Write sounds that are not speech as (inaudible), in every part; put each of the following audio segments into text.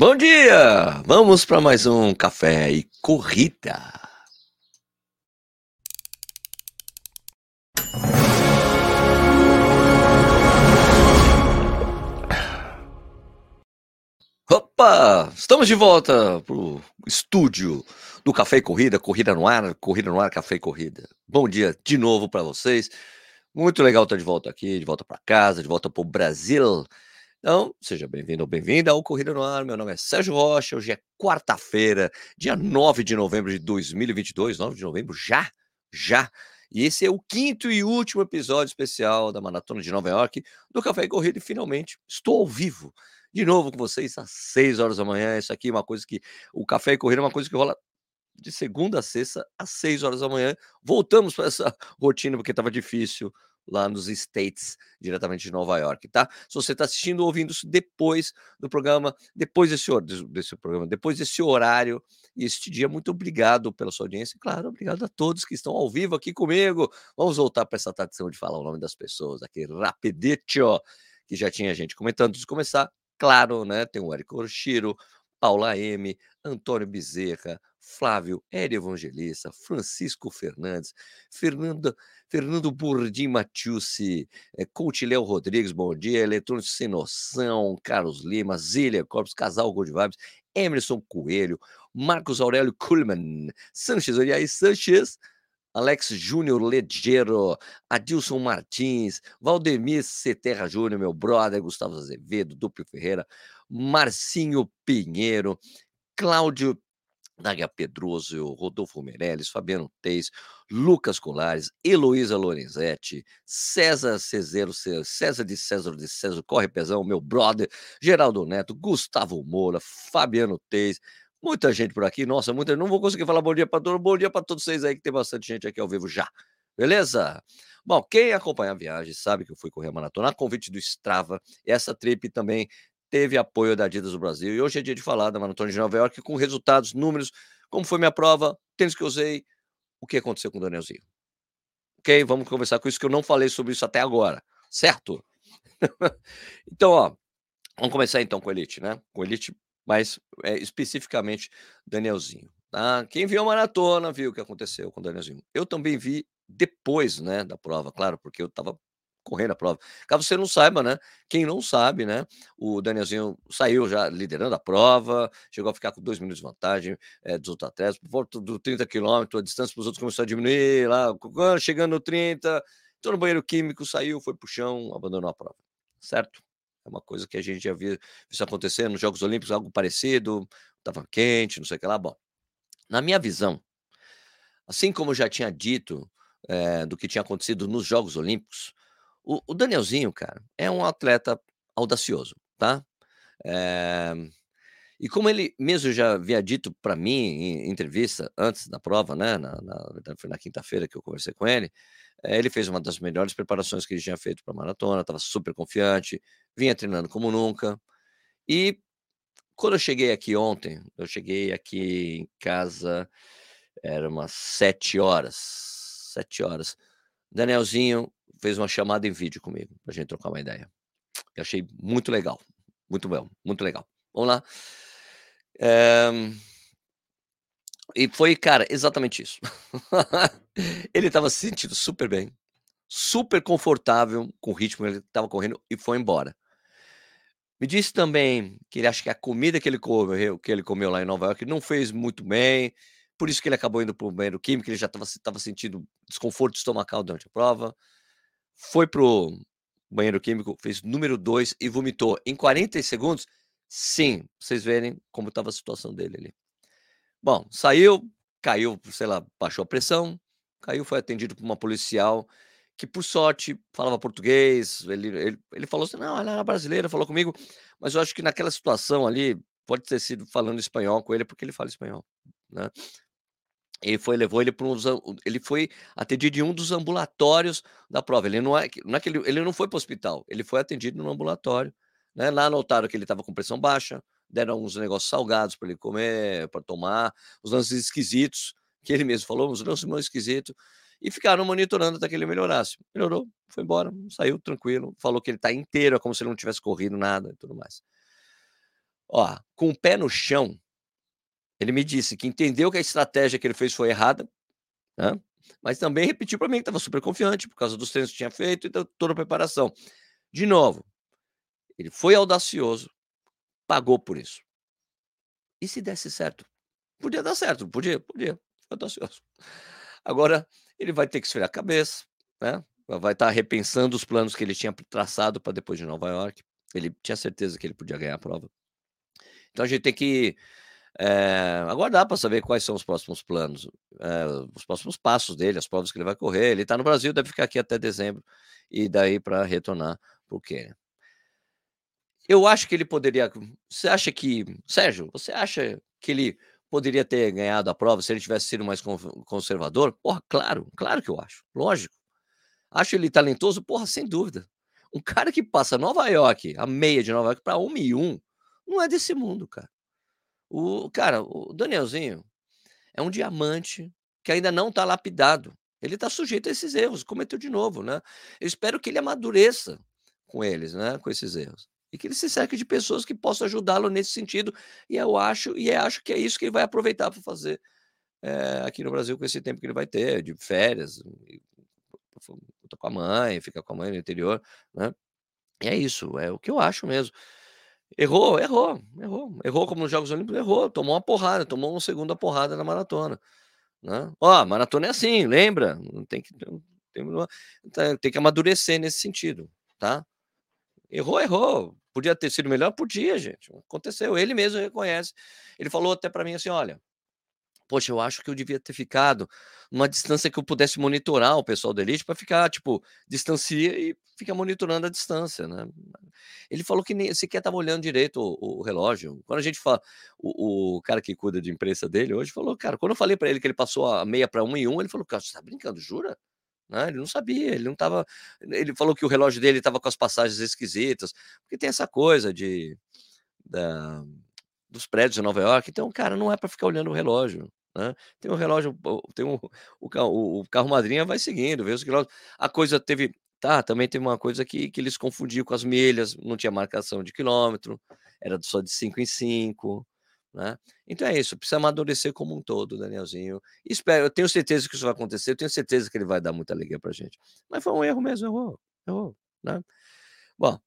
Bom dia! Vamos para mais um café e corrida. Opa! Estamos de volta pro estúdio do Café e Corrida, Corrida no Ar, Corrida no Ar, Café e Corrida. Bom dia de novo para vocês. Muito legal estar de volta aqui, de volta para casa, de volta para o Brasil. Então, seja bem-vindo ou bem-vinda ao Corrida no Ar. Meu nome é Sérgio Rocha. Hoje é quarta-feira, dia 9 de novembro de 2022. 9 de novembro, já? Já. E esse é o quinto e último episódio especial da Maratona de Nova York do Café e Corrida. E finalmente estou ao vivo de novo com vocês às 6 horas da manhã. Isso aqui é uma coisa que. O Café e Corrida é uma coisa que rola de segunda a sexta às 6 horas da manhã. Voltamos para essa (laughs) rotina porque estava difícil lá nos States, diretamente de Nova York, tá? Se você está assistindo ou ouvindo isso depois do programa, depois desse, desse programa, depois desse horário e este dia, muito obrigado pela sua audiência. Claro, obrigado a todos que estão ao vivo aqui comigo. Vamos voltar para essa tradição de falar o nome das pessoas aqui, rapidito, que já tinha gente comentando antes de começar. Claro, né? Tem o Eric Orshiro, Paula M, Antônio Bezerra, Flávio Eri Evangelista, Francisco Fernandes, Fernanda, Fernando Burdim Matiusi, é, Coach Léo Rodrigues, bom dia, Eletrônico Sem Noção, Carlos Lima, Zília Corpus, Casal Gold Vibes, Emerson Coelho, Marcos Aurélio Kuhlmann, Sanches Oriai Sanches, Alex Júnior Legero, Adilson Martins, Valdemir Ceterra Júnior, meu brother, Gustavo Azevedo, Duplo Ferreira, Marcinho Pinheiro, Cláudio Nágia Pedroso, Rodolfo Meirelles, Fabiano Teis, Lucas Colares, Heloísa Lorenzetti, César Cezero, César de César de César, Corre Pezão, meu brother, Geraldo Neto, Gustavo Moura, Fabiano Teis, muita gente por aqui, nossa, muita, não vou conseguir falar bom dia para todos, bom dia para todos vocês aí, que tem bastante gente aqui ao vivo já, beleza? Bom, quem acompanha a viagem sabe que eu fui correr a maratona a convite do Strava, essa trip também teve apoio da Adidas do Brasil. E hoje é dia de falar da Maratona de Nova York com resultados, números, como foi minha prova, tênis que eu usei, o que aconteceu com o Danielzinho. Ok? Vamos conversar com isso, que eu não falei sobre isso até agora, certo? (laughs) então, ó, vamos começar então com Elite, né? Com Elite, mas é, especificamente Danielzinho. Tá? Quem viu a maratona viu o que aconteceu com o Danielzinho. Eu também vi depois, né, da prova, claro, porque eu estava correndo a prova. Caso você não saiba, né? Quem não sabe, né? O Danielzinho saiu já liderando a prova, chegou a ficar com dois minutos de vantagem é, dos outros atletas, por volta do 30 quilômetros, a distância para os outros começou a diminuir, lá, chegando no 30, entrou no banheiro químico, saiu, foi para o chão, abandonou a prova. Certo? É uma coisa que a gente já viu isso acontecer nos Jogos Olímpicos, algo parecido, estava quente, não sei o que lá. Bom, na minha visão, assim como eu já tinha dito é, do que tinha acontecido nos Jogos Olímpicos, o, o Danielzinho, cara, é um atleta audacioso, tá? É... E como ele mesmo já havia dito para mim em entrevista antes da prova, né? Na, na, foi na quinta-feira que eu conversei com ele. É, ele fez uma das melhores preparações que ele tinha feito para a maratona, estava super confiante, vinha treinando como nunca. E quando eu cheguei aqui ontem, eu cheguei aqui em casa, era umas sete horas, sete horas. Danielzinho fez uma chamada em vídeo comigo, pra gente trocar uma ideia. Eu achei muito legal. Muito bom, muito legal. Vamos lá. É... E foi, cara, exatamente isso. (laughs) ele estava se sentindo super bem, super confortável com o ritmo que ele estava correndo e foi embora. Me disse também que ele acha que a comida que ele comeu, que ele comeu lá em Nova York não fez muito bem, por isso que ele acabou indo para o banheiro químico, ele já estava sentindo desconforto estomacal durante a prova foi pro banheiro químico, fez número 2 e vomitou em 40 segundos. Sim, vocês verem como estava a situação dele ali. Bom, saiu, caiu, sei lá, baixou a pressão, caiu, foi atendido por uma policial que, por sorte, falava português. Ele, ele, ele falou assim: não, ela era brasileira, falou comigo, mas eu acho que naquela situação ali, pode ter sido falando espanhol com ele, porque ele fala espanhol, né? Ele foi, levou ele para um, ele foi atendido em um dos ambulatórios da prova. Ele não é, não é ele, não foi para o hospital, ele foi atendido no ambulatório. Né? Lá notaram que ele estava com pressão baixa, deram uns negócios salgados para ele comer, para tomar, os lances esquisitos, que ele mesmo falou, uns lances muito esquisitos, e ficaram monitorando até que ele melhorasse. Melhorou, foi embora, saiu tranquilo, falou que ele está inteiro, é como se ele não tivesse corrido nada e tudo mais. Ó, com o pé no chão, ele me disse que entendeu que a estratégia que ele fez foi errada, né? mas também repetiu para mim que estava super confiante por causa dos treinos que tinha feito e toda a preparação. De novo, ele foi audacioso, pagou por isso. E se desse certo? Podia dar certo, podia, podia. Foi audacioso. Agora, ele vai ter que esfriar a cabeça, né? Vai estar repensando os planos que ele tinha traçado para depois de Nova York. Ele tinha certeza que ele podia ganhar a prova. Então a gente tem que é, aguardar para saber quais são os próximos planos, é, os próximos passos dele, as provas que ele vai correr. Ele está no Brasil, deve ficar aqui até dezembro e daí para retornar para o Quênia. Eu acho que ele poderia. Você acha que. Sérgio, você acha que ele poderia ter ganhado a prova se ele tivesse sido mais conservador? Porra, claro, claro que eu acho. Lógico. Acho ele talentoso? Porra, sem dúvida. Um cara que passa Nova York, a meia de Nova York, para 1 e 1, não é desse mundo, cara. O cara, o Danielzinho é um diamante que ainda não está lapidado. Ele está sujeito a esses erros, cometeu de novo, né? Eu espero que ele amadureça com eles, né? Com esses erros. E que ele se cerque de pessoas que possam ajudá-lo nesse sentido. E eu acho, e eu acho que é isso que ele vai aproveitar para fazer é, aqui no Brasil com esse tempo que ele vai ter, de férias, com a mãe, ficar com a mãe no interior, né? E é isso, é o que eu acho mesmo. Errou, errou, errou. Errou como nos Jogos Olímpicos, errou. Tomou uma porrada, tomou uma segunda porrada na maratona. Né? Ó, maratona é assim, lembra? Tem que, tem, tem que amadurecer nesse sentido, tá? Errou, errou. Podia ter sido melhor? Podia, gente. Aconteceu. Ele mesmo reconhece. Ele falou até para mim assim: olha, poxa, eu acho que eu devia ter ficado numa distância que eu pudesse monitorar o pessoal da elite para ficar, tipo, distancia e fica monitorando a distância, né? Ele falou que nem sequer estava olhando direito o, o, relógio. Quando a gente fala, o, o, cara que cuida de imprensa dele hoje falou, cara, quando eu falei para ele que ele passou a meia para um e um, ele falou, cara, você tá brincando, jura? Né? Ele não sabia, ele não estava. Ele falou que o relógio dele estava com as passagens esquisitas, porque tem essa coisa de. Da, dos prédios de Nova York, então, cara, não é para ficar olhando o relógio. Né? Tem um relógio, tem um, o, o, o carro madrinha vai seguindo, vê os quilômetros. A coisa teve, tá, também tem uma coisa que, que eles confundiam com as milhas, não tinha marcação de quilômetro, era só de 5 em 5, né? Então é isso, precisa amadurecer como um todo, Danielzinho. Espero, eu tenho certeza que isso vai acontecer, eu tenho certeza que ele vai dar muita alegria pra gente. Mas foi um erro mesmo, errou, errou, né? Bom,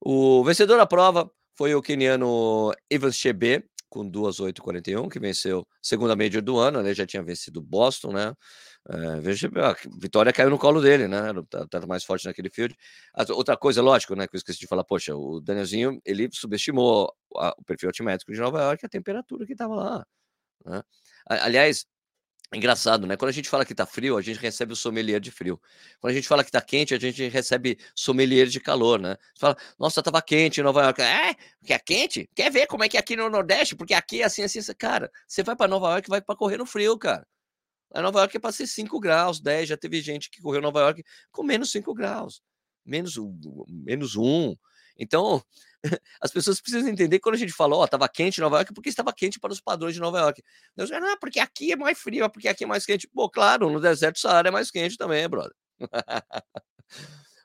o vencedor da prova foi o keniano Evans Chebe, com 2,841, que venceu segunda média do ano, né? Já tinha vencido Boston, né? É, veja, a vitória caiu no colo dele, né? Tá mais forte naquele field. outra coisa, lógico, né? Que eu esqueci de falar, poxa, o Danielzinho ele subestimou a, o perfil altimétrico de Nova York, a temperatura que estava lá. Né? Aliás, Engraçado, né? Quando a gente fala que tá frio, a gente recebe o sommelier de frio. Quando a gente fala que tá quente, a gente recebe sommelier de calor, né? Você fala, nossa, tava quente em Nova York. É, porque é quente? Quer ver como é que é aqui no Nordeste? Porque aqui é assim, assim, assim. Cara, você vai para Nova York vai para correr no frio, cara. A Nova York é para ser 5 graus, 10. Já teve gente que correu Nova York com menos 5 graus, menos, menos 1. Um. Então, (laughs) as pessoas precisam entender que quando a gente fala, ó, oh, estava quente Nova York, porque estava quente para os padrões de Nova York. Deus, não, porque aqui é mais frio, porque aqui é mais quente. Pô, claro, no deserto Saara é mais quente também, brother. (laughs)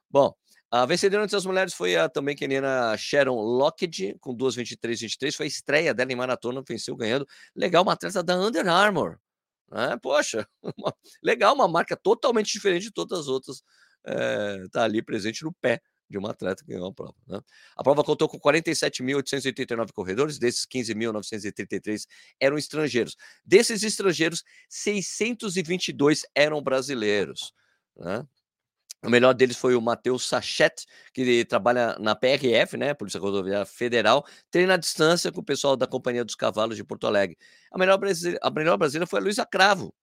Bom, a vencedora entre as mulheres foi a também queniana Sharon Lockett, com 2,23,23. Foi a estreia dela em maratona, venceu ganhando. Legal, uma atleta da Under Armour. Né? Poxa, (laughs) uma, legal, uma marca totalmente diferente de todas as outras. É, tá ali presente no pé de uma atleta que ganhou a prova. Né? A prova contou com 47.889 corredores, desses 15.933 eram estrangeiros. Desses estrangeiros, 622 eram brasileiros. Né? O melhor deles foi o Matheus Sachet, que trabalha na PRF, né, Polícia Rodoviária Federal, treina à distância com o pessoal da Companhia dos Cavalos de Porto Alegre. A melhor brasileira, a melhor brasileira foi a Luísa Cravo,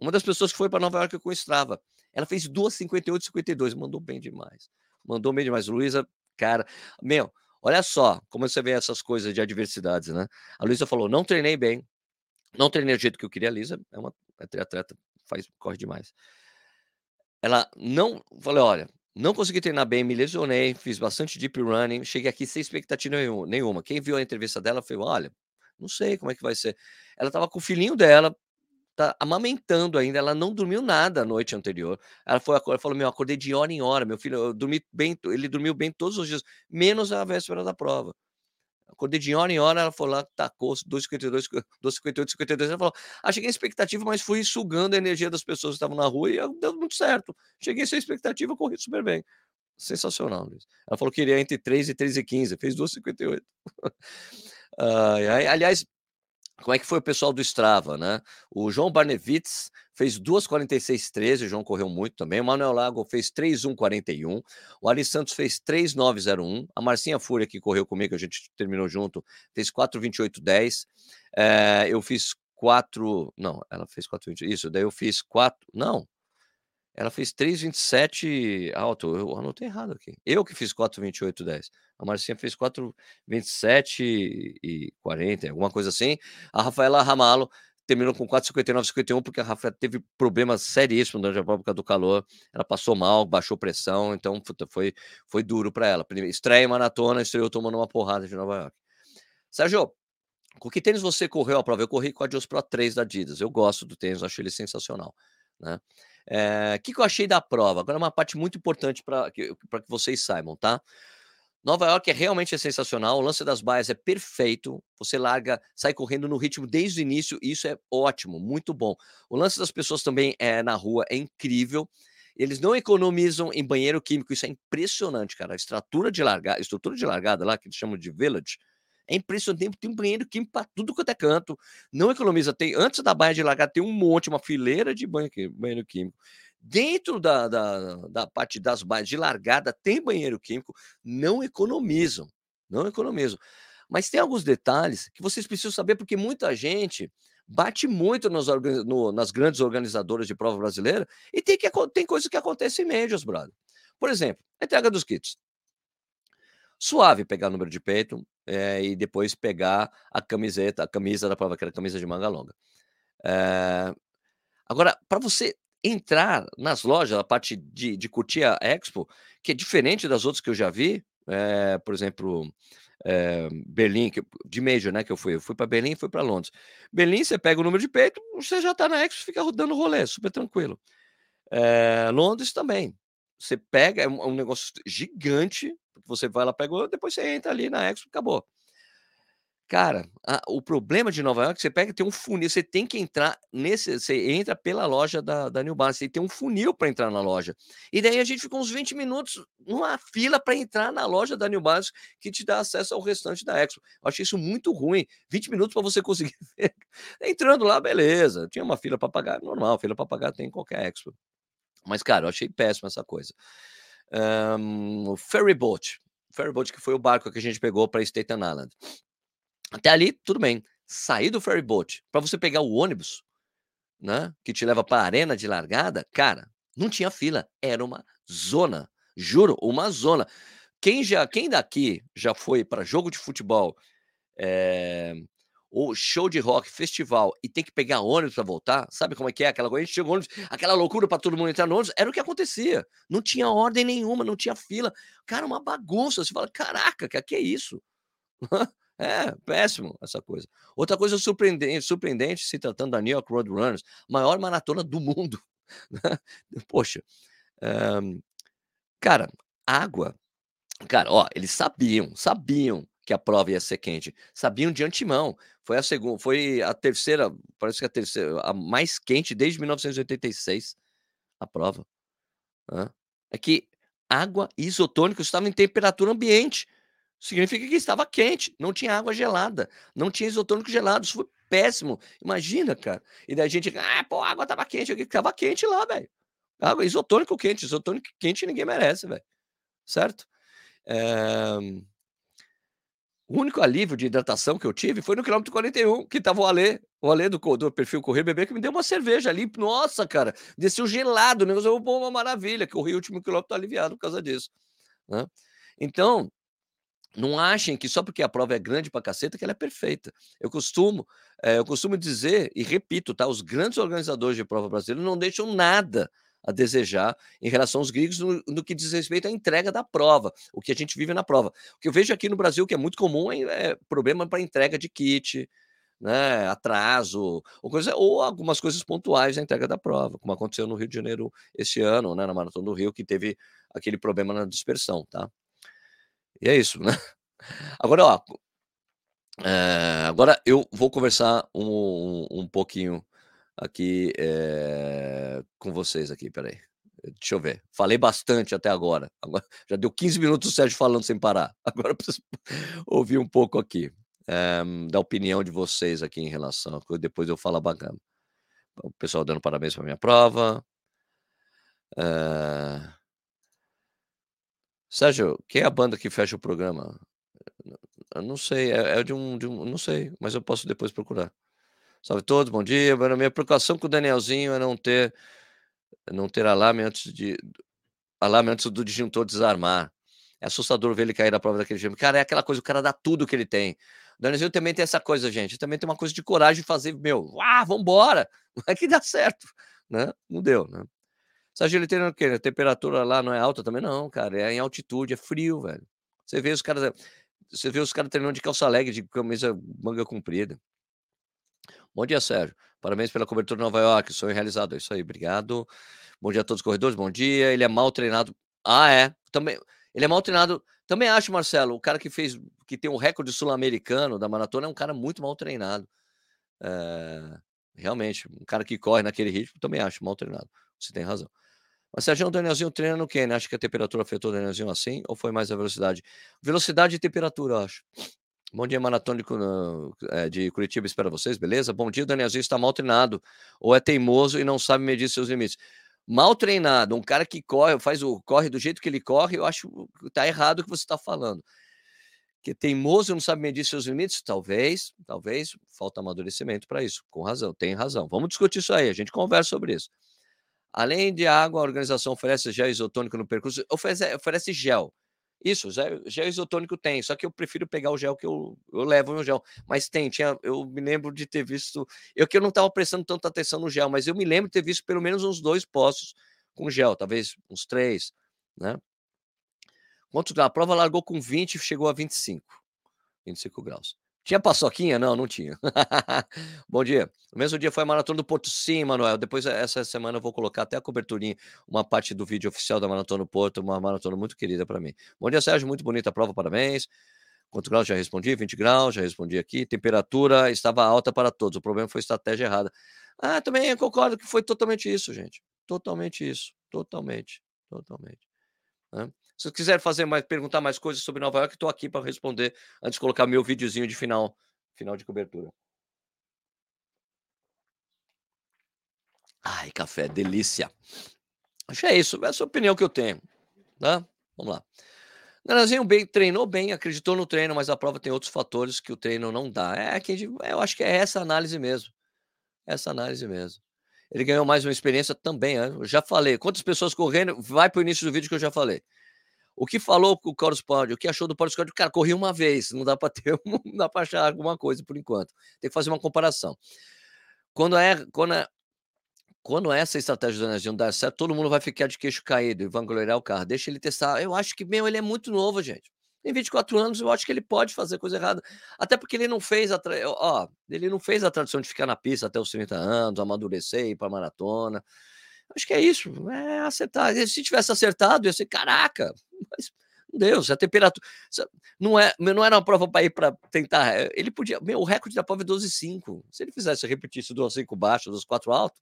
uma das pessoas que foi para Nova York com o Strava. Ela fez 2,58,52, mandou bem demais mandou bem demais. Luísa, cara, meu, olha só como você vê essas coisas de adversidades, né? A Luísa falou: não treinei bem, não treinei do jeito que eu queria. A Luísa é uma é atleta, faz, corre demais. Ela não, falei: olha, não consegui treinar bem, me lesionei, fiz bastante deep running, cheguei aqui sem expectativa nenhuma. Quem viu a entrevista dela foi: olha, não sei como é que vai ser. Ela estava com o filhinho dela, tá amamentando ainda, ela não dormiu nada a noite anterior. Ela foi ela falou: "Meu, acordei de hora em hora, meu filho, eu dormi bem, ele dormiu bem todos os dias, menos a véspera da prova". Acordei de hora em hora, ela foi lá, tacou 2,52, 2,58, 52. Ela falou: ah, cheguei em expectativa, mas fui sugando a energia das pessoas que estavam na rua e deu muito certo. Cheguei sem expectativa, corri super bem. Sensacional, Luiz. Ela falou que iria entre 3 e 3 e 15, fez 2,58. uh, (laughs) aliás, como é que foi o pessoal do Strava, né? O João Barnevitz fez 2,46,13, o João correu muito também. O Manuel Lago fez 3,1,41. O Ali Santos fez 3,9,01. A Marcinha Fúria, que correu comigo, a gente terminou junto, fez 4,28,10. É, eu fiz 4. Não, ela fez 4,28. Isso, daí eu fiz 4. Não, ela fez 3,27 alto. Eu anotei errado aqui. Eu que fiz 4,28,10. A Marcinha fez 4,27 e 40, alguma coisa assim. A Rafaela Ramalo terminou com 4,59,51 porque a Rafaela teve problemas seríssimos durante a prova do calor. Ela passou mal, baixou pressão, então foi, foi duro para ela. Estreia em maratona, estreou tomando uma porrada de Nova York. Sérgio, com que tênis você correu a prova? Eu corri com a Adios Pro 3 da Adidas. Eu gosto do tênis, acho ele sensacional. Né? O é, que, que eu achei da prova? Agora, uma parte muito importante para que, que vocês saibam, tá? Nova York é realmente é sensacional, o lance das baias é perfeito. Você larga, sai correndo no ritmo desde o início, e isso é ótimo, muito bom. O lance das pessoas também é na rua é incrível. Eles não economizam em banheiro químico, isso é impressionante, cara. A estrutura de largada, estrutura de largada lá que eles chamam de village, é impressionante, tem um banheiro químico para tudo quanto é canto. Não economiza. Tem, antes da baia de largada tem um monte, uma fileira de banheiro, banheiro químico. Dentro da, da, da parte das baias de largada tem banheiro químico. Não economizam. Não economizam. Mas tem alguns detalhes que vocês precisam saber, porque muita gente bate muito nos, no, nas grandes organizadoras de prova brasileira e tem, que, tem coisas que acontecem em médias, brother. Por exemplo, a entrega dos kits. Suave pegar número de peito é, e depois pegar a camiseta, a camisa da prova, que era camisa de manga longa. É, agora, para você entrar nas lojas, a parte de, de curtir a Expo, que é diferente das outras que eu já vi, é, por exemplo, é, Berlim, que, de Major, né, que eu fui. Eu fui para Berlim e fui para Londres. Berlim, você pega o número de peito, você já está na Expo, fica rodando rolê, super tranquilo. É, Londres também. Você pega, é um, um negócio gigante, você vai lá, pega, depois você entra ali na Expo, acabou. Cara, a, o problema de Nova York, você pega, tem um funil, você tem que entrar nesse, você entra pela loja da, da New Balance, tem um funil para entrar na loja. E daí a gente ficou uns 20 minutos numa fila para entrar na loja da New Balance, que te dá acesso ao restante da Expo. Eu achei isso muito ruim. 20 minutos para você conseguir. (laughs) Entrando lá, beleza. Tinha uma fila para pagar, normal, fila para pagar tem em qualquer Expo. Mas, cara, eu achei péssimo essa coisa. Um, o ferry boat. Ferry boat que foi o barco que a gente pegou para Staten Island. Até ali, tudo bem. Sair do ferry boat para você pegar o ônibus, né, que te leva para a arena de largada, cara, não tinha fila, era uma zona. Juro, uma zona. Quem já, quem daqui já foi para jogo de futebol, é, ou show de rock, festival, e tem que pegar ônibus para voltar, sabe como é que é aquela coisa? A gente chegou ônibus, aquela loucura para todo mundo entrar no ônibus, era o que acontecia. Não tinha ordem nenhuma, não tinha fila. Cara, uma bagunça. Você fala, caraca, que é isso? (laughs) É, péssimo essa coisa. Outra coisa surpreendente, surpreendente se tratando da New York Road Runners, maior maratona do mundo. Né? Poxa, um, cara, água. Cara, ó, eles sabiam, sabiam que a prova ia ser quente. Sabiam de antemão. Foi a segunda, foi a terceira, parece que a terceira, a mais quente desde 1986, a prova. É que água e isotônico em temperatura ambiente. Significa que estava quente, não tinha água gelada, não tinha isotônico gelado. Isso foi péssimo. Imagina, cara. E daí a gente, ah, pô, a água estava quente. estava quente lá, velho. Água isotônico quente, isotônico quente ninguém merece, velho. Certo? É... O único alívio de hidratação que eu tive foi no quilômetro 41, que tava o Alê, o Alê do, do perfil Correr Bebê, que me deu uma cerveja ali. Nossa, cara, desceu gelado, o negócio foi uma maravilha, que eu ri o último quilômetro aliviado por causa disso. Né? Então, não achem que só porque a prova é grande pra caceta que ela é perfeita. Eu costumo, é, eu costumo dizer, e repito, tá? Os grandes organizadores de prova brasileira não deixam nada a desejar em relação aos gregos no, no, que diz respeito à entrega da prova, o que a gente vive na prova. O que eu vejo aqui no Brasil que é muito comum é, é problema para entrega de kit, né, atraso, ou, coisa, ou algumas coisas pontuais na entrega da prova, como aconteceu no Rio de Janeiro esse ano, né, na Maratona do Rio, que teve aquele problema na dispersão, tá? E é isso, (laughs) né? Agora, ó, É, agora eu vou conversar um, um, um pouquinho aqui é, com vocês aqui, peraí. Deixa eu ver. Falei bastante até agora. agora (laughs) já deu 15 minutos o Sérgio falando sem parar. (laughs) Agora eu preciso (laughs) ouvir um pouco aqui é, da opinião de vocês aqui em relação. Depois eu falo bacana. O pessoal dando parabéns para minha prova. É... Sérgio, quem é a banda que fecha o programa? Eu não sei, é, é de, um, de, um, Não sei, mas eu posso depois procurar. Salve todos, bom dia. A minha preocupação com o Danielzinho é não ter não ter alarme antes de alarme antes do disjuntor desarmar. É assustador ver ele cair na prova daquele jeito. Cara, é aquela coisa, o cara dá tudo que ele tem. O Danielzinho também tem essa coisa, gente. Também tem uma coisa de coragem de fazer, meu, ah, vambora, (laughs) vai que dá certo, né? Não deu, né? Sérgio, ele tem o quê? A temperatura lá não é alta também? Não, cara, é em altitude, é frio, velho. Você vê os caras, você vê os caras treinando de calça leg, de camisa manga comprida. Bom dia, Sérgio. Parabéns pela cobertura de Nova York. Sonho realizado. É isso aí, obrigado. Bom dia a todos os corredores. Bom dia. Ele é mal treinado. Ah, é. Também. Ele é mal treinado. Também acho, Marcelo, o cara que fez, que tem o recorde sul-americano da maratona é um cara muito mal treinado. É, realmente, um cara que corre naquele ritmo, também acho mal treinado. Você tem razão. Mas Sérgio, o Danielzinho treina no quê? Né? Acha que a temperatura afetou o Danielzinho assim? Ou foi mais a velocidade? Velocidade e temperatura, acho. Bom dia, maratônico eh, de Curitiba, espero vocês, beleza? Bom dia, Danielzinho está mal treinado, ou é teimoso e não sabe medir seus limites. Mal treinado, um cara que corre, faz o corre do jeito que ele corre, eu acho que tá errado o que você está falando. Que teimoso e não sabe medir seus limites? Talvez, talvez, falta amadurecimento para isso, com razão, tem razão. Vamos discutir isso aí, a gente conversa sobre isso. Além de água, a organização oferece gel isotônico no percurso, oferece, oferece gel. Isso, gel, gel isotônico tem, só que eu prefiro pegar o gel que eu, eu levo no gel. Mas tem, tinha, eu me lembro de ter visto. Eu que eu não estava prestando tanta atenção no gel, mas eu me lembro de ter visto pelo menos uns dois poços com gel, talvez uns três, né? Quanto a prova largou com 20 e chegou a 25, 25 graus. Tinha paçoquinha? Não, não tinha. (laughs) Bom dia. No mesmo dia foi a maratona do Porto, sim, Manuel. Depois, essa semana, eu vou colocar até a coberturinha, uma parte do vídeo oficial da maratona do Porto, uma maratona muito querida para mim. Bom dia, Sérgio. Muito bonita a prova, parabéns. Quanto graus já respondi? 20 graus, já respondi aqui. Temperatura estava alta para todos. O problema foi estratégia errada. Ah, também concordo que foi totalmente isso, gente. Totalmente isso. Totalmente. Totalmente. Né? Se quiser fazer mais, perguntar mais coisas sobre Nova York, estou aqui para responder antes de colocar meu videozinho de final, final de cobertura. Ai, café, delícia. Acho que é isso, essa é a opinião que eu tenho. Tá? Vamos lá. Nanazinho bem, treinou bem, acreditou no treino, mas a prova tem outros fatores que o treino não dá. É que eu acho que é essa análise mesmo. Essa análise mesmo. Ele ganhou mais uma experiência também. Né? Eu já falei. Quantas pessoas correndo? Vai para o início do vídeo que eu já falei. O que falou com o Carlos Pódio? O que achou do Pódio Pódio? Cara, corri uma vez, não dá para ter, (laughs) não dá para achar alguma coisa por enquanto. Tem que fazer uma comparação. Quando é, quando é, quando essa estratégia do Energia dá certo, todo mundo vai ficar de queixo caído e vangloriar o carro. Deixa ele testar. Eu acho que, meu, ele é muito novo, gente. Tem 24 anos, eu acho que ele pode fazer coisa errada. Até porque ele não fez a, tra... ó, ele não fez a tradição de ficar na pista até os 30 anos, amadurecer, ir para maratona. Acho que é isso, é acertar. Se tivesse acertado, ia ser caraca, mas Deus, a temperatura. Não, é, não era uma prova para ir para tentar. Eh, ele podia. Meu, o recorde da prova é 12,5. Se ele fizesse repetisse 12,5 baixo, 12,4 alto,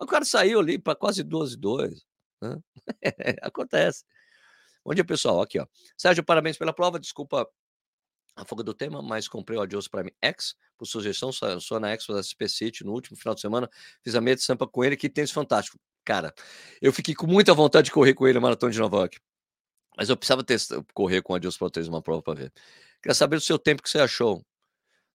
o cara saiu ali para quase 12,2. Né? (laughs) Acontece. Bom dia, pessoal. Aqui, ó. Sérgio, parabéns pela prova. Desculpa a fogo do tema, mas comprei o Adios Prime X por sugestão. Só na Expo da SP City no último final de semana. Fiz a meia de sampa com ele, que tênis fantástico. Cara, eu fiquei com muita vontade de correr com ele na Maratona de Nova York. Mas eu precisava testar, correr com a Deus Pro uma prova para ver. Queria saber do seu tempo que você achou.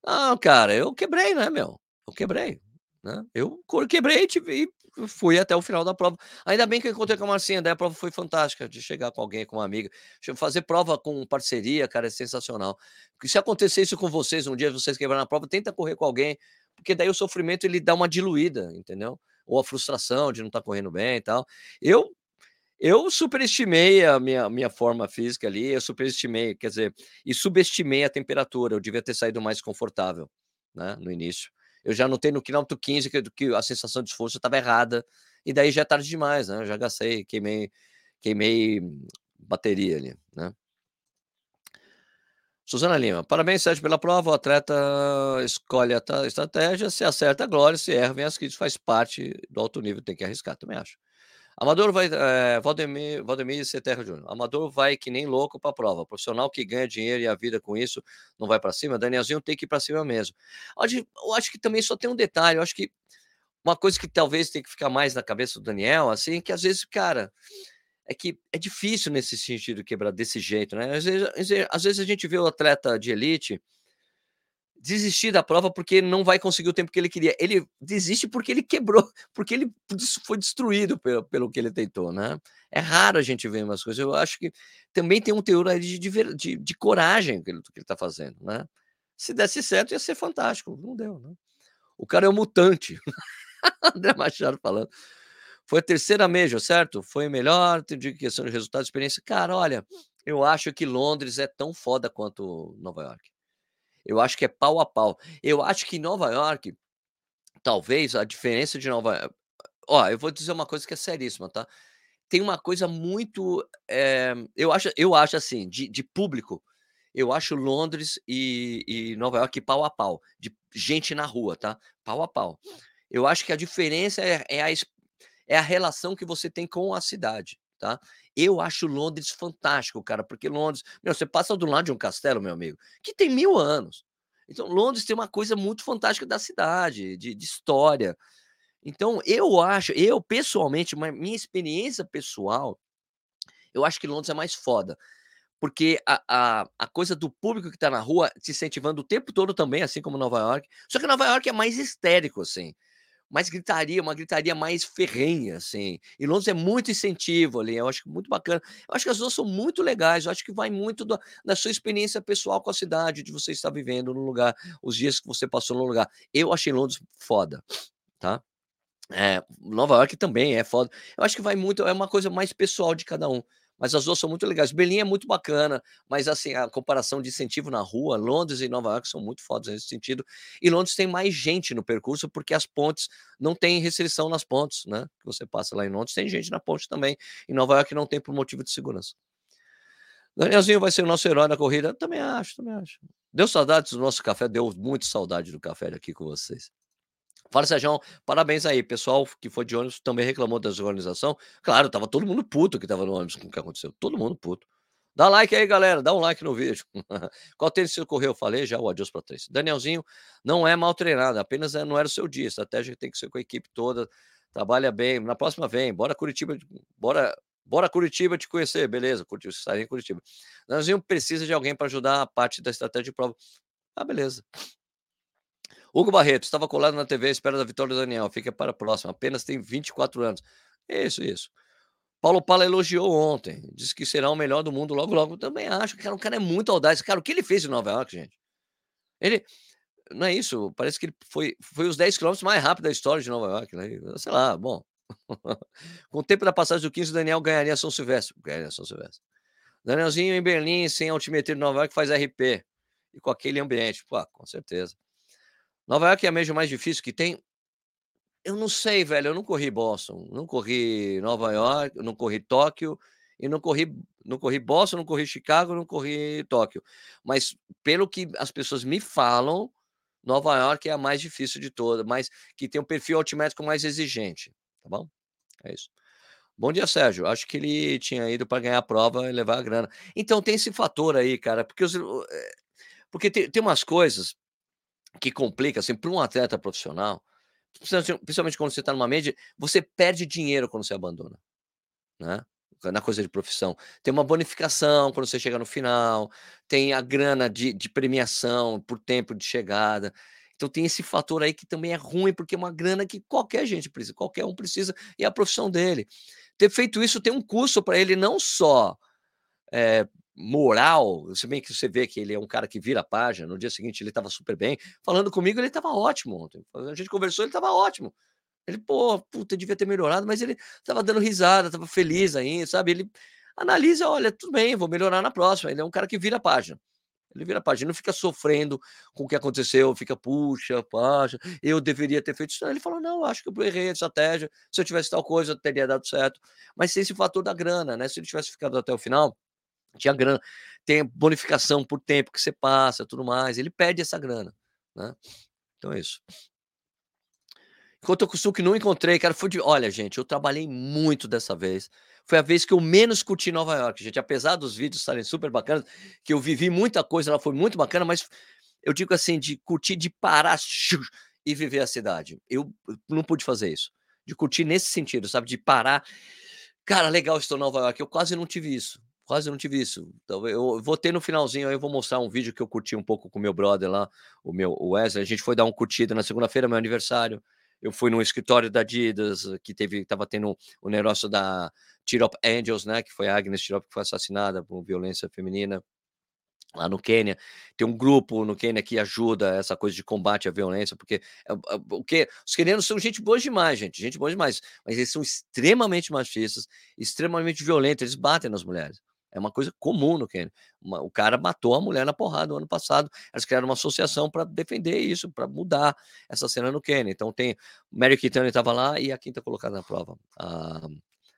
Ah, cara, eu quebrei, né, meu? Eu quebrei. Né? Eu quebrei e fui até o final da prova. Ainda bem que eu encontrei com a Marcinha, daí a prova foi fantástica, de chegar com alguém, com uma amiga. Fazer prova com parceria, cara, é sensacional. Porque se acontecer isso com vocês, um dia vocês quebrarem a prova, tenta correr com alguém, porque daí o sofrimento ele dá uma diluída, entendeu? Ou a frustração de não estar tá correndo bem e tal. Eu eu superestimei a minha, minha forma física ali, eu superestimei, quer dizer, e subestimei a temperatura. Eu devia ter saído mais confortável, né, no início. Eu já notei no quilômetro 15 que, que a sensação de esforço estava errada, e daí já é tarde demais, né? Eu já gastei, queimei, queimei bateria ali, né? Suzana Lima, parabéns, Sérgio, pela prova. O atleta escolhe a estratégia, se acerta, glória, se erra, vem as críticas, faz parte do alto nível, tem que arriscar, também acho. Amador vai. É, Valdemir, Valdemir Ceterra Júnior. Amador vai que nem louco para a prova. Profissional que ganha dinheiro e a vida com isso não vai para cima. Danielzinho tem que ir para cima mesmo. Eu acho que também só tem um detalhe. Eu acho que uma coisa que talvez tenha que ficar mais na cabeça do Daniel, assim, que às vezes, cara, é que é difícil nesse sentido quebrar desse jeito, né? Às vezes, às vezes a gente vê o atleta de elite desistir da prova porque não vai conseguir o tempo que ele queria. Ele desiste porque ele quebrou, (laughs) porque ele foi destruído pelo, pelo que ele tentou, né? É raro a gente ver umas coisas. Eu acho que também tem um teor aí de, de, de, coragem que ele está fazendo, né? Se desse certo, ia ser fantástico. Não deu, né? O cara é um mutante. (laughs) André Machado falando. Foi a terceira Major, certo? Foi melhor, de questão de resultado, experiência. Cara, olha, eu acho que Londres é tão foda quanto Nova York. Eu acho que é pau a pau. Eu acho que Nova York, talvez a diferença de Nova York. Ó, eu vou dizer uma coisa que é seríssima, tá? Tem uma coisa muito. É, eu, acho, eu acho assim, de, de público, eu acho Londres e, e Nova York pau a pau, de gente na rua, tá? Pau a pau. Eu acho que a diferença é, é a é a relação que você tem com a cidade, tá? Eu acho Londres fantástico, cara, porque Londres, meu, você passa do lado de um castelo, meu amigo, que tem mil anos. Então, Londres tem uma coisa muito fantástica da cidade, de, de história. Então, eu acho, eu pessoalmente, minha experiência pessoal, eu acho que Londres é mais foda. Porque a, a, a coisa do público que tá na rua te incentivando o tempo todo também, assim como Nova York. Só que Nova York é mais histérico, assim mais gritaria, uma gritaria mais ferrenha, assim. E Londres é muito incentivo ali, eu acho muito bacana. Eu acho que as duas são muito legais, eu acho que vai muito do, da sua experiência pessoal com a cidade, de você estar vivendo no lugar, os dias que você passou no lugar. Eu achei Londres foda, tá? É, Nova York também é foda. Eu acho que vai muito, é uma coisa mais pessoal de cada um mas as duas são muito legais. Berlim é muito bacana, mas assim, a comparação de incentivo na rua, Londres e Nova York são muito fodas nesse sentido. E Londres tem mais gente no percurso, porque as pontes não tem restrição nas pontes, né? Que você passa lá em Londres, tem gente na ponte também. Em Nova York não tem por motivo de segurança. Danielzinho vai ser o nosso herói na corrida? Também acho, também acho. Deu saudades do nosso café, deu muito saudade do café aqui com vocês. Fala, Sérgio, parabéns aí. Pessoal que foi de ônibus também reclamou da desorganização. Claro, tava todo mundo puto que tava no ônibus com o que aconteceu. Todo mundo puto. Dá like aí, galera. Dá um like no vídeo. (laughs) Qual tênis você correu? Falei já o adiós para três. Danielzinho não é mal treinado, apenas é, não era o seu dia. Estratégia tem que ser com a equipe toda. Trabalha bem. Na próxima vem. Bora Curitiba. Bora, bora Curitiba te conhecer. Beleza, estarei em Curitiba. Danielzinho precisa de alguém para ajudar a parte da estratégia de prova. Ah, beleza. Hugo Barreto, estava colado na TV à espera da vitória do Daniel. Fica para a próxima. Apenas tem 24 anos. Isso, isso. Paulo Pala elogiou ontem. Disse que será o melhor do mundo logo, logo. Também acho. Cara, o cara é muito audaz. Cara, o que ele fez em Nova York, gente? Ele. Não é isso. Parece que ele foi, foi os 10 quilômetros mais rápido da história de Nova York. Né? Sei lá, bom. (laughs) Com o tempo da passagem do 15, o Daniel ganharia São Silvestre. Ganharia São Silvestre. Danielzinho em Berlim, sem altimetria de Nova York, faz RP. E com aquele ambiente. Pô, com certeza. Nova York é a mesmo mais difícil que tem? Eu não sei, velho. Eu não corri Boston, não corri Nova York, não corri Tóquio e não corri, não corri Boston, não corri Chicago, não corri Tóquio. Mas pelo que as pessoas me falam, Nova York é a mais difícil de todas, mas que tem um perfil altimétrico mais exigente, tá bom? É isso. Bom dia, Sérgio. Acho que ele tinha ido para ganhar a prova e levar a grana. Então tem esse fator aí, cara, porque os, eh, porque tem, tem umas coisas que complica, assim, para um atleta profissional, principalmente quando você está numa média, você perde dinheiro quando você abandona, né? Na coisa de profissão. Tem uma bonificação quando você chega no final, tem a grana de, de premiação por tempo de chegada. Então tem esse fator aí que também é ruim, porque é uma grana que qualquer gente precisa, qualquer um precisa, e é a profissão dele. Ter feito isso tem um custo para ele, não só é, moral, se bem que você vê que ele é um cara que vira a página, no dia seguinte ele estava super bem, falando comigo ele estava ótimo ontem, a gente conversou, ele estava ótimo, ele, pô, puta, devia ter melhorado, mas ele estava dando risada, estava feliz ainda, sabe, ele analisa, olha, tudo bem, vou melhorar na próxima, ele é um cara que vira a página, ele vira a página, não fica sofrendo com o que aconteceu, fica, puxa, puxa, eu deveria ter feito isso. Não, ele falou, não, acho que eu errei a estratégia, se eu tivesse tal coisa, teria dado certo. Mas tem esse fator da grana, né? Se ele tivesse ficado até o final, tinha grana. tem bonificação por tempo que você passa, tudo mais. Ele perde essa grana, né? Então é isso. Enquanto eu costumo que não encontrei, cara, foi de. Olha, gente, eu trabalhei muito dessa vez. Foi a vez que eu menos curti Nova York, gente. Apesar dos vídeos estarem super bacanas, que eu vivi muita coisa, ela foi muito bacana, mas eu digo assim, de curtir, de parar e viver a cidade. Eu não pude fazer isso. De curtir nesse sentido, sabe? De parar. Cara, legal estou em Nova York. Eu quase não tive isso. Quase não tive isso. Então, eu vou ter no finalzinho aí, eu vou mostrar um vídeo que eu curti um pouco com meu brother lá, o meu o Wesley. A gente foi dar um curtida na segunda-feira, meu aniversário. Eu fui no escritório da Adidas, que teve, tava tendo o negócio da Tirop Angels, né? Que foi a Agnes Tirop que foi assassinada por violência feminina lá no Quênia. Tem um grupo no Quênia que ajuda essa coisa de combate à violência, porque é, é, o que os quenianos são gente boa demais, gente, gente boa demais, mas eles são extremamente machistas, extremamente violentos, eles batem nas mulheres. É uma coisa comum no Quênia. Uma, o cara matou a mulher na porrada no ano passado. Eles criaram uma associação para defender isso, para mudar essa cena no Quênia. Então tem Mary Kitani estava lá e a quinta colocada na prova, a,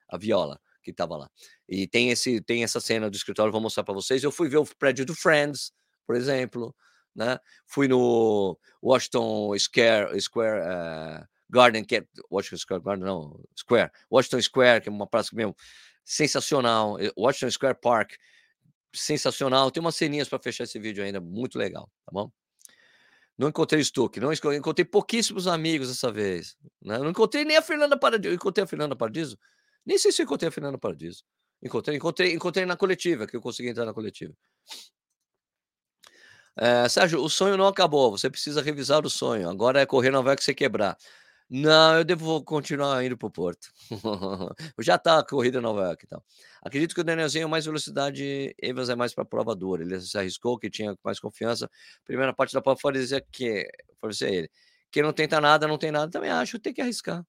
a Viola que estava lá. E tem esse tem essa cena do escritório, vou mostrar para vocês. Eu fui ver o prédio do Friends, por exemplo, né? Fui no Washington Square Square uh, Garden, que é Washington Square Garden, não, Square, Washington Square, que é uma praça mesmo sensacional. Washington Square Park, sensacional. Tem umas ceninhas para fechar esse vídeo ainda, muito legal, tá bom? Não encontrei Stuck, não encontrei pouquíssimos amigos dessa vez. Né? Não encontrei nem a Fernanda Paradiso. Encontrei a Fernanda Paradiso? Nem sei se encontrei a Fernanda Paradiso. Encontrei, encontrei, encontrei na coletiva, que eu consegui entrar na coletiva. É, Sérgio, o sonho não acabou. Você precisa revisar o sonho. Agora é correr Nova York você quebrar. Não, eu devo continuar indo para o Porto. (laughs) já está a corrida Nova York então. Acredito que o Danielzinho é mais velocidade, Evans é mais para prova dura. Ele se arriscou, que tinha mais confiança. Primeira parte da prova foi dizer que ser ele. Quem não tenta nada, não tem nada. Também acho, tem que arriscar.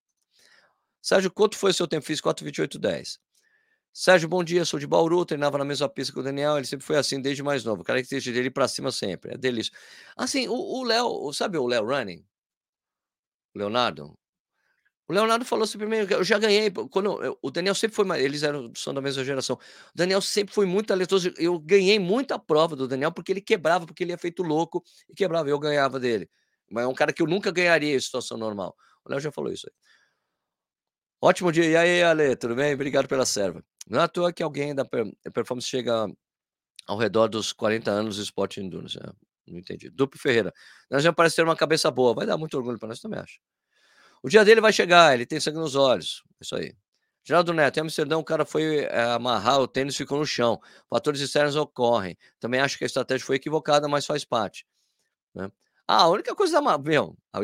Sérgio, quanto foi o seu tempo? Fiz 4,28,10. Sérgio, bom dia. Sou de Bauru, treinava na mesma pista que o Daniel. Ele sempre foi assim desde mais novo. Característica dele para cima sempre. É delícia. Assim, o Léo, sabe o Léo Running? Leonardo? O Leonardo falou assim primeiro, eu já ganhei, quando eu, o Daniel sempre foi, eles eram, são da mesma geração, o Daniel sempre foi muito talentoso, eu ganhei muita prova do Daniel, porque ele quebrava, porque ele é feito louco, e quebrava, eu ganhava dele, mas é um cara que eu nunca ganharia em situação normal, o Léo já falou isso aí. Ótimo dia, e aí Ale, tudo bem? Obrigado pela serva. Não é à toa que alguém da performance chega ao redor dos 40 anos do esporte endurance, né? Não entendi. Duplo Ferreira. Nós já parece ter uma cabeça boa. Vai dar muito orgulho para nós também, acho. O dia dele vai chegar, ele tem sangue nos olhos. Isso aí. Geraldo Neto, em Amsterdã, o cara foi é, amarrar o tênis ficou no chão. Fatores externos ocorrem. Também acho que a estratégia foi equivocada, mas faz parte. Né? Ah, a única coisa da. Meu, (laughs) a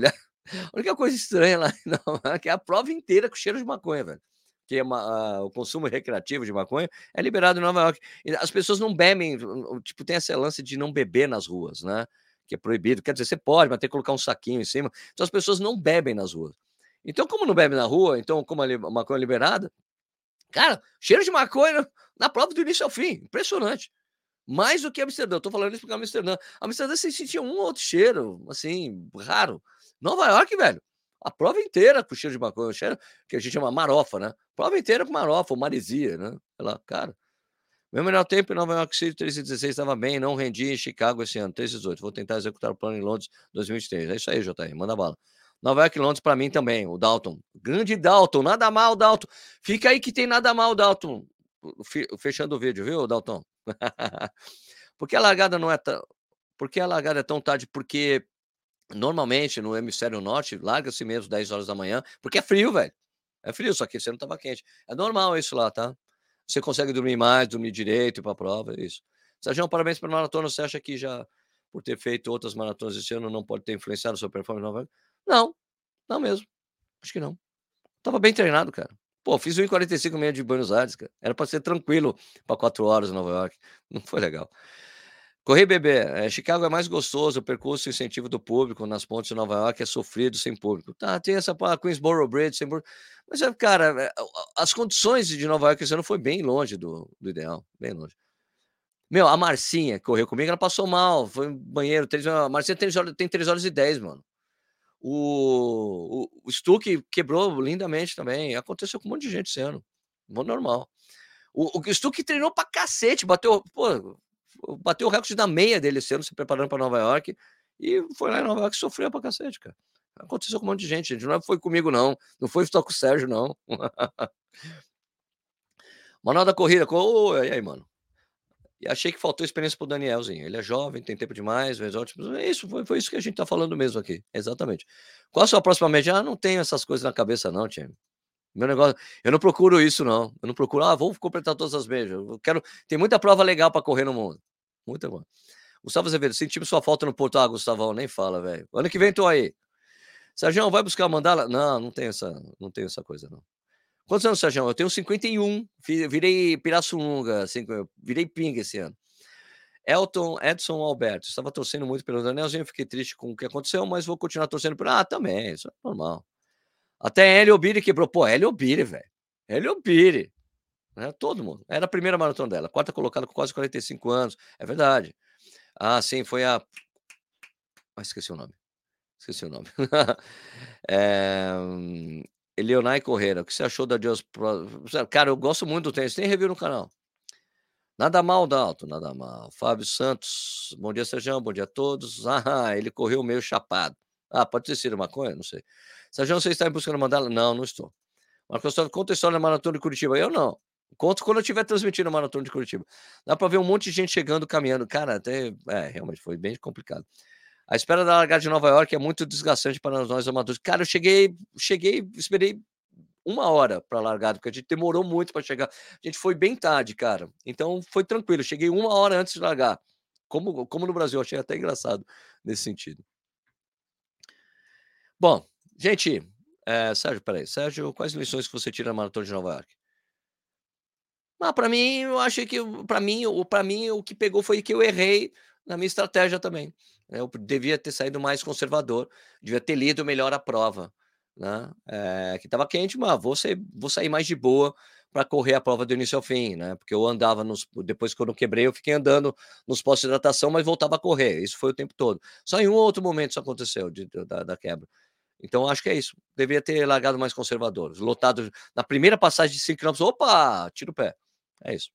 única coisa estranha lá (laughs) não, é que é a prova inteira com cheiro de maconha, velho que é uma, o consumo recreativo de maconha é liberado em Nova York. As pessoas não bebem, tipo, tem essa lance de não beber nas ruas, né? Que é proibido. Quer dizer, você pode, mas tem que colocar um saquinho em cima. Então as pessoas não bebem nas ruas. Então, como não bebe na rua, então, como a maconha é liberada, cara, cheiro de maconha (laughs) na prova do início ao fim. Impressionante. Mais do que Amsterdã. Tô falando isso porque Amsterdã. Amsterdã você sentia um ou outro cheiro, assim, raro. Nova York, velho. A prova inteira com cheiro de maconha, cheiro que a gente chama marofa, né? Prova inteira com marofa, ou maresia, né? Sei cara. Meu melhor tempo em Nova York City 316 estava bem, não rendi em Chicago esse ano, 318. Vou tentar executar o plano em Londres 2023. É isso aí, JR, manda bala. Nova York e Londres para mim também, o Dalton. Grande Dalton, nada mal, Dalton. Fica aí que tem nada mal, Dalton. Fechando o vídeo, viu, Dalton? (laughs) Porque a largada não é tão. Porque a largada é tão tarde? Porque Normalmente, no hemisfério norte, larga-se mesmo 10 horas da manhã, porque é frio, velho. É frio, só que você não estava quente. É normal isso lá, tá? Você consegue dormir mais, dormir direito para a prova, é isso. Sérgio, parabéns pela maratona. Você acha que já, por ter feito outras maratonas esse ano, não pode ter influenciado a sua performance? Não, não mesmo. Acho que não. Tava bem treinado, cara. Pô, fiz 1,45 meio de Buenos Aires, cara. Era para ser tranquilo para 4 horas em Nova York. Não foi legal. Correr bebê, é, Chicago é mais gostoso, o percurso e incentivo do público nas pontes de Nova York é sofrido sem público. Tá, tem essa Queensboro Bridge, sem público. Mas, é, cara, é, as condições de Nova York esse ano foi bem longe do, do ideal, bem longe. Meu, a Marcinha correu comigo, ela passou mal, foi no banheiro. Três, a Marcinha tem, tem 3 horas e 10, mano. O, o, o Stuck quebrou lindamente também. Aconteceu com um monte de gente esse ano. Normal. O, o Stuck treinou pra cacete, bateu. Pô, bateu o recorde da meia dele ano, se preparando para Nova York. E foi lá em Nova York e sofreu pra cacete, cara. Aconteceu com um monte de gente, gente. Não foi comigo, não. Não foi só com o Sérgio, não. (laughs) Manual da corrida. Oh, e aí, mano? E achei que faltou experiência pro Danielzinho. Ele é jovem, tem tempo demais, vezes ótimo. É isso, foi, foi isso que a gente tá falando mesmo aqui. Exatamente. Qual a sua próxima média? Ah, não tenho essas coisas na cabeça, não, time. Meu negócio, eu não procuro isso, não. Eu não procuro, ah, vou completar todas as médias. Eu quero. Tem muita prova legal para correr no mundo. Muita, mano. Gustavo Azevedo, sentimos sua falta no Porto. Ah, Gustavão, nem fala, velho. Ano que vem tô aí. Sérgio, vai buscar mandala? Não, não tem essa, não tem essa coisa, não. Quantos anos, Sérgio? Eu tenho 51. Virei Pirassununga, assim, virei Ping esse ano. Elton, Edson Alberto. Estava torcendo muito pelo Danielzinho, fiquei triste com o que aconteceu, mas vou continuar torcendo por. Ah, também, isso é normal. Até Hélio Biri quebrou. Pô, Hélio Biri, velho. Hélio Biri. Né? Todo mundo. Era a primeira maratona dela. Quarta colocada com quase 45 anos. É verdade. Ah, sim, foi a. Ah, esqueci o nome. Esqueci o nome. (laughs) é... Eleonai Correira, o que você achou da Deus Pro? Cara, eu gosto muito do tênis. Tem review no canal. Nada mal, Dalton, nada mal. Fábio Santos, bom dia, Sérgio, bom dia a todos. (laughs) Ah, ele correu meio chapado. Ah, pode ter sido maconha? Não sei. Sérgio, você está em busca de mandala? Não, não estou. Marcos conta a história da maratona de Curitiba. Eu não. Conto quando eu estiver transmitindo a maratona de Curitiba. Dá para ver um monte de gente chegando, caminhando. Cara, até. É, realmente foi bem complicado. A espera da largada de Nova York é muito desgastante para nós amadores. Cara, eu cheguei, cheguei, esperei uma hora para largada, porque a gente demorou muito para chegar. A gente foi bem tarde, cara. Então foi tranquilo. Cheguei uma hora antes de largar. Como, como no Brasil, achei até engraçado nesse sentido. Bom, gente, é, Sérgio, peraí. Sérgio, quais lições que você tira na maratona de Nova York? Ah, para mim, eu achei que para mim, para mim o que pegou foi que eu errei na minha estratégia também. Né, eu devia ter saído mais conservador, devia ter lido melhor a prova, né? É, que estava quente, mas vou, ser, vou sair mais de boa para correr a prova do início ao fim, né? Porque eu andava nos, depois que eu quebrei, eu fiquei andando nos postos de hidratação, mas voltava a correr. Isso foi o tempo todo. Só em um outro momento isso aconteceu de, da, da quebra. Então, acho que é isso. Devia ter largado mais conservador. Lotado na primeira passagem de 5 km. Opa, tira o pé. É isso.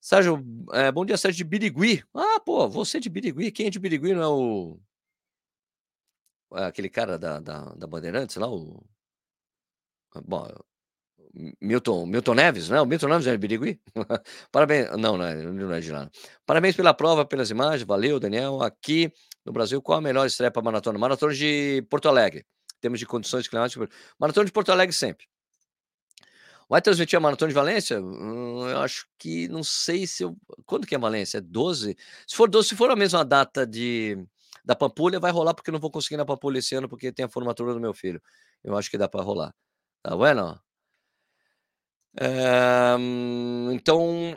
Sérgio, é, bom dia, Sérgio de Birigui. Ah, pô, você de Birigui. Quem é de Birigui não é o. É aquele cara da, da, da Bandeirantes lá, o. Bom, Milton, Milton Neves, né? O Milton Neves é de Birigui? (laughs) Parabéns. Não, não é, não é de lá. Parabéns pela prova, pelas imagens. Valeu, Daniel. Aqui no Brasil, qual a melhor estreia para maratona? Maratona de Porto Alegre. Temos de condições climáticas. Maratona de Porto Alegre sempre. Vai transmitir a Maratona de Valência? Hum, eu acho que não sei se eu. Quando que é Valência? É 12? Se for 12, se for a mesma data de da Pampulha, vai rolar porque eu não vou conseguir na Pampulha esse ano porque tem a formatura do meu filho. Eu acho que dá para rolar. Tá bueno? É, então,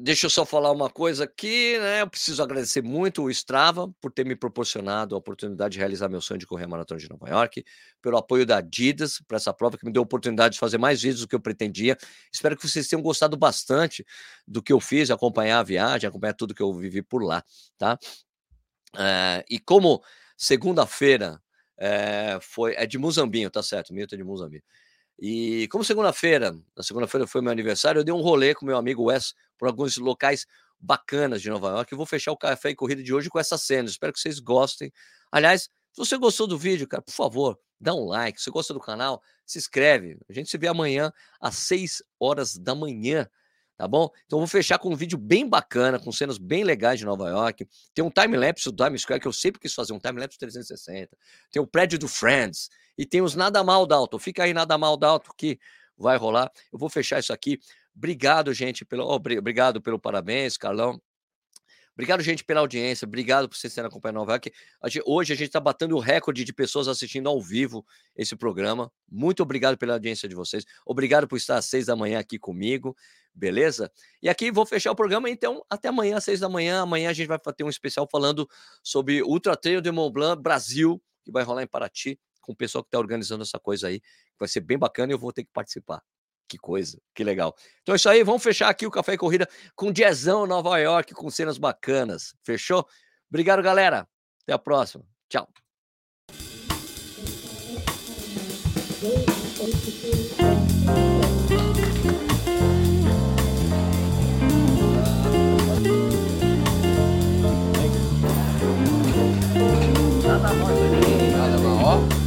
Deixa eu só falar uma coisa aqui, né? Eu preciso agradecer muito o Strava por ter me proporcionado a oportunidade de realizar meu sonho de correr a maratona de Nova York, pelo apoio da Adidas para essa prova que me deu a oportunidade de fazer mais vídeos do que eu pretendia. Espero que vocês tenham gostado bastante do que eu fiz, acompanhar a viagem, acompanhar tudo que eu vivi por lá, tá? É, e como segunda-feira é, foi é de Muzambinho, tá certo? Milton é de Muzambinho. E como segunda-feira, na segunda-feira foi meu aniversário, eu dei um rolê com meu amigo Wes por alguns locais bacanas de Nova York. Eu vou fechar o café e corrida de hoje com essa cena. Espero que vocês gostem. Aliás, se você gostou do vídeo, cara, por favor, dá um like. Se você gosta do canal, se inscreve. A gente se vê amanhã às 6 horas da manhã tá bom? Então vou fechar com um vídeo bem bacana, com cenas bem legais de Nova York. Tem um time-lapse do Times Square, que eu sempre quis fazer, um time-lapse 360. Tem o prédio do Friends. E tem os Nada Mal Dalton. Fica aí Nada Mal Dalton que vai rolar. Eu vou fechar isso aqui. Obrigado, gente, pelo, oh, obrigado pelo parabéns, Carlão. Obrigado, gente, pela audiência. Obrigado por vocês terem acompanhado Nova York. Hoje a gente está batendo o recorde de pessoas assistindo ao vivo esse programa. Muito obrigado pela audiência de vocês. Obrigado por estar às seis da manhã aqui comigo. Beleza? E aqui vou fechar o programa, então, até amanhã, às seis da manhã. Amanhã a gente vai ter um especial falando sobre Ultra Trail de Mont Blanc Brasil, que vai rolar em Paraty, com o pessoal que está organizando essa coisa aí. Vai ser bem bacana e eu vou ter que participar. Que coisa, que legal. Então é isso aí, vamos fechar aqui o Café e Corrida com Diezão Nova York, com cenas bacanas. Fechou? Obrigado, galera. Até a próxima. Tchau. Nada.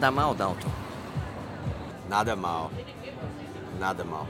Nada mal, Dalton. Nada mal. Nada mal.